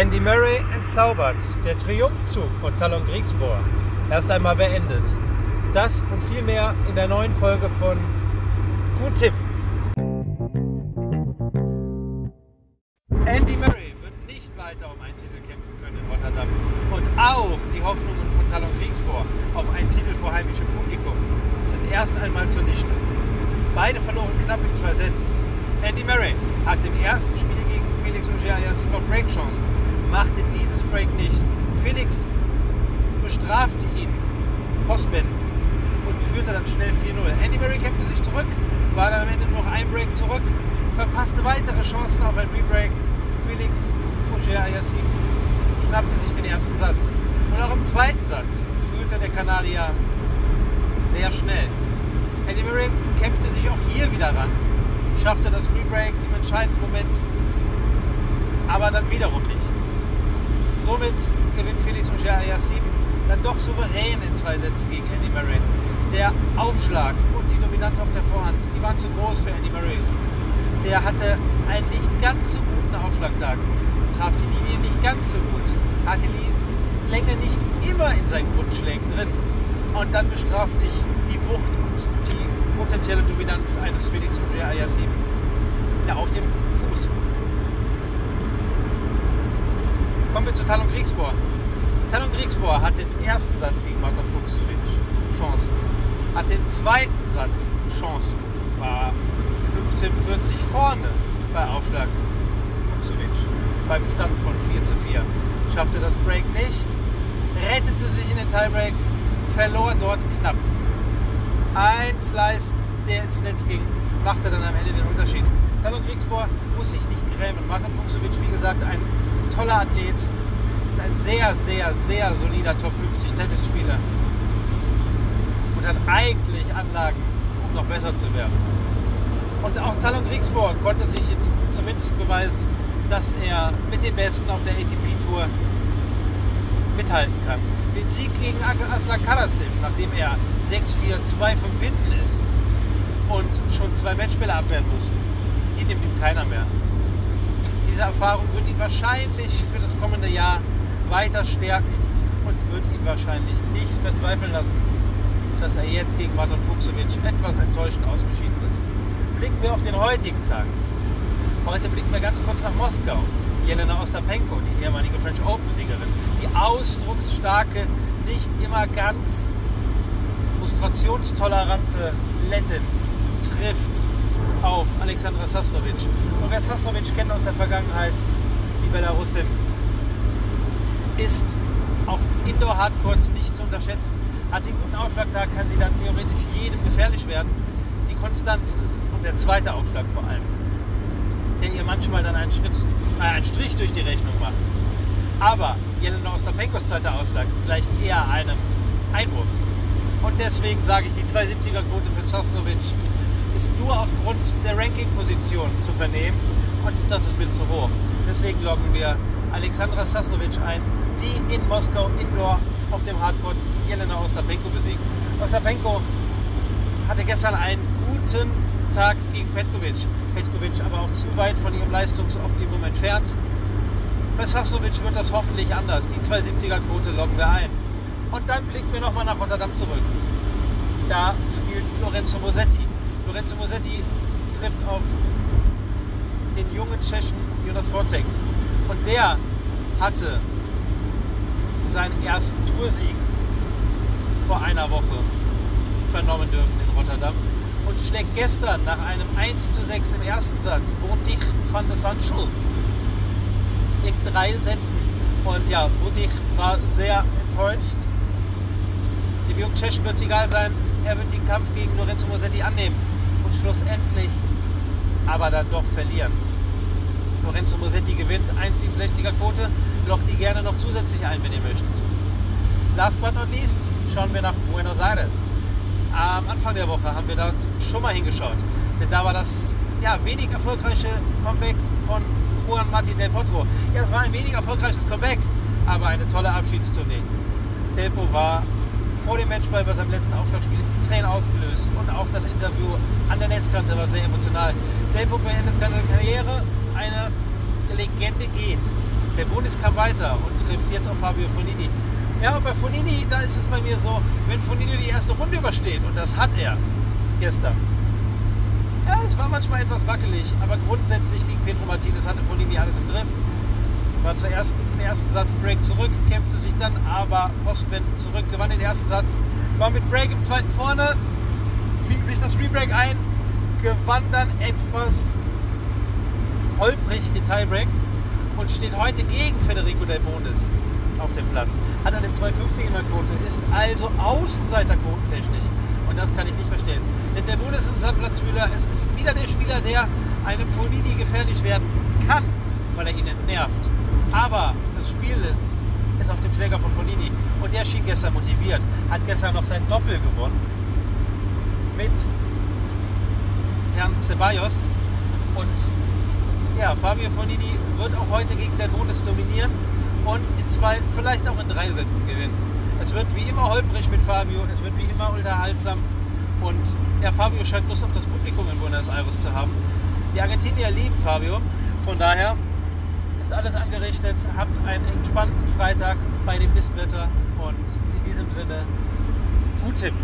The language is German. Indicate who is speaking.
Speaker 1: Andy Murray entzaubert. Der Triumphzug von Talon Kriegsbohr erst einmal beendet. Das und viel mehr in der neuen Folge von Gut Tipp. Andy Murray wird nicht weiter um einen Titel kämpfen können in Rotterdam. Und auch die Hoffnungen von Talon Kriegsbohr auf einen Titel vor heimischem Publikum sind erst einmal zunichte. Beide verloren knapp in zwei Sätzen. Andy Murray hat im ersten Spiel gegen Felix Auger-Aliassime noch Breakchancen, machte dieses Break nicht. Felix bestrafte ihn postwendend und führte dann schnell 4-0. Andy Murray kämpfte sich zurück, war dann am Ende noch ein Break zurück, verpasste weitere Chancen auf ein Rebreak. Felix Auger-Aliassime schnappte sich den ersten Satz. Und auch im zweiten Satz führte der Kanadier sehr schnell. Andy Murray kämpfte sich auch hier wieder ran, schaffte das Rebreak im entscheidenden Moment, aber dann wiederum nicht. Somit gewinnt Felix Auger-Aliassime dann doch souverän in zwei Sätzen gegen Andy Murray. Der Aufschlag und die Dominanz auf der Vorhand, die waren zu groß für Andy Murray. Der hatte einen nicht ganz so guten Aufschlagtag, traf die Linie nicht ganz so gut, hatte die Länge nicht immer in seinen Grundschlägen drin. Und dann bestraft dich die Wucht und die potenzielle Dominanz eines Felix Auger-Aliassime ja, auf dem Fuß. Kommen wir zu Talon Kriegsbohr. Talon Kriegsbohr hat den ersten Satz gegen Martin Fuchsovic Chancen, hat den zweiten Satz Chancen, war 15:40 vorne bei Aufschlag Fuchsovic beim Stand von 4 zu 4. Schaffte das Break nicht, rettete sich in den Tiebreak, verlor dort knapp. Ein Slice, der ins Netz ging, machte dann am Ende den Unterschied. Talon Kriegsbohr muss sich nicht grämen. Martin Fuchsovic, wie gesagt, ein toller Athlet, ist ein sehr, sehr, sehr solider Top 50 Tennisspieler und hat eigentlich Anlagen, um noch besser zu werden. Und auch Talon Kriegsbohr konnte sich jetzt zumindest beweisen, dass er mit den Besten auf der ATP-Tour mithalten kann. Den Sieg gegen Aslan Karadzic, nachdem er 6-4, 2-5 hinten ist und schon zwei Matchspieler abwehren musste, die nimmt ihm keiner mehr. Diese Erfahrung wird ihn wahrscheinlich für das kommende Jahr weiter stärken und wird ihn wahrscheinlich nicht verzweifeln lassen, dass er jetzt gegen Martin Fuchsovic etwas enttäuschend ausgeschieden ist. Blicken wir auf den heutigen Tag. Heute blicken wir ganz kurz nach Moskau. Jelena Ostapenko, die ehemalige French Open-Siegerin, die ausdrucksstarke, nicht immer ganz frustrationstolerante Lettin, trifft auf Alexandra Sasnovic. Und wer Sasnovic kennt aus der Vergangenheit, die Belarusin, ist auf Indoor-Hardcourts nicht zu unterschätzen. Hat sie einen guten Aufschlagtag, kann sie dann theoretisch jedem gefährlich werden. Die Konstanz ist es und der zweite Aufschlag vor allem, der ihr manchmal dann einen, Schritt, äh, einen Strich durch die Rechnung macht. Aber Jelena Ostapenkos zweiter Aufschlag gleicht eher einem Einwurf. Und deswegen sage ich, die 270er-Quote für Sasnovic ist nur aufgrund der Ranking-Position zu vernehmen und das ist mir zu hoch. Deswegen loggen wir Alexandra Sasnovic ein, die in Moskau Indoor auf dem Hardcourt Jelena Ostapenko besiegt. Ostapenko hatte gestern einen guten Tag gegen Petkovic. Petkovic aber auch zu weit von ihrem Leistungsoptimum entfernt. Bei Sasnovic wird das hoffentlich anders. Die 270er-Quote loggen wir ein. Und dann blicken wir nochmal nach Rotterdam zurück. Da spielt Lorenzo Mosetti. Lorenzo Mosetti trifft auf den jungen Tschechen Jonas Vortek. Und der hatte seinen ersten Toursieg vor einer Woche vernommen dürfen in Rotterdam und schlägt gestern nach einem 1 zu 6 im ersten Satz Botik van de Sanschul in drei Sätzen. Und ja, Botik war sehr enttäuscht. Dem jungen Tschechen wird es egal sein, er wird den Kampf gegen Lorenzo Mosetti annehmen und schlussendlich aber dann doch verlieren. Lorenzo Mosetti gewinnt, 1,67er Quote, lockt die gerne noch zusätzlich ein, wenn ihr möchtet. Last but not least schauen wir nach Buenos Aires. Am Anfang der Woche haben wir dort schon mal hingeschaut, denn da war das ja, wenig erfolgreiche Comeback von Juan Martin Del Potro. Ja, es war ein wenig erfolgreiches Comeback, aber eine tolle Abschiedstournee. Delpo war vor dem Matchball bei seinem letzten Aufschlagspiel Tränen ausgelöst und auch das Interview an der Netzkante war sehr emotional. Delpo beendet seine Karriere, eine Legende geht. Der Bonis kam weiter und trifft jetzt auf Fabio Fonini. Ja, und bei Fonini, da ist es bei mir so, wenn Fonini die erste Runde übersteht, und das hat er gestern. Ja, es war manchmal etwas wackelig, aber grundsätzlich gegen Pedro Martinez hatte Fonini alles im Griff. War zuerst im ersten Satz Break zurück, kämpfte sich dann aber postwendend zurück, gewann den ersten Satz, war mit Break im zweiten vorne, fing sich das Rebreak ein, gewann dann etwas holprig den Tiebreak und steht heute gegen Federico Del Bonis auf dem Platz. Hat eine 250 in der Quote, ist also Außenseiter quotentechnisch. Und das kann ich nicht verstehen. Denn der Bonis ist ein Platzwühler. Es ist wieder der Spieler, der einem Fonini gefährlich werden kann, weil er ihn entnervt. Aber das Spiel ist auf dem Schläger von Fonini. Und der schien gestern motiviert. Hat gestern noch sein Doppel gewonnen. Mit Herrn Ceballos. Und ja, Fabio Fonini wird auch heute gegen den Bonus dominieren und in zwei, vielleicht auch in drei Sätzen gewinnen. Es wird wie immer holprig mit Fabio, es wird wie immer unterhaltsam und ja, Fabio scheint Lust auf das Publikum in Buenos Aires zu haben. Die Argentinier lieben Fabio, von daher ist alles angerichtet. Habt einen entspannten Freitag bei dem Mistwetter und in diesem Sinne, gut Tipp.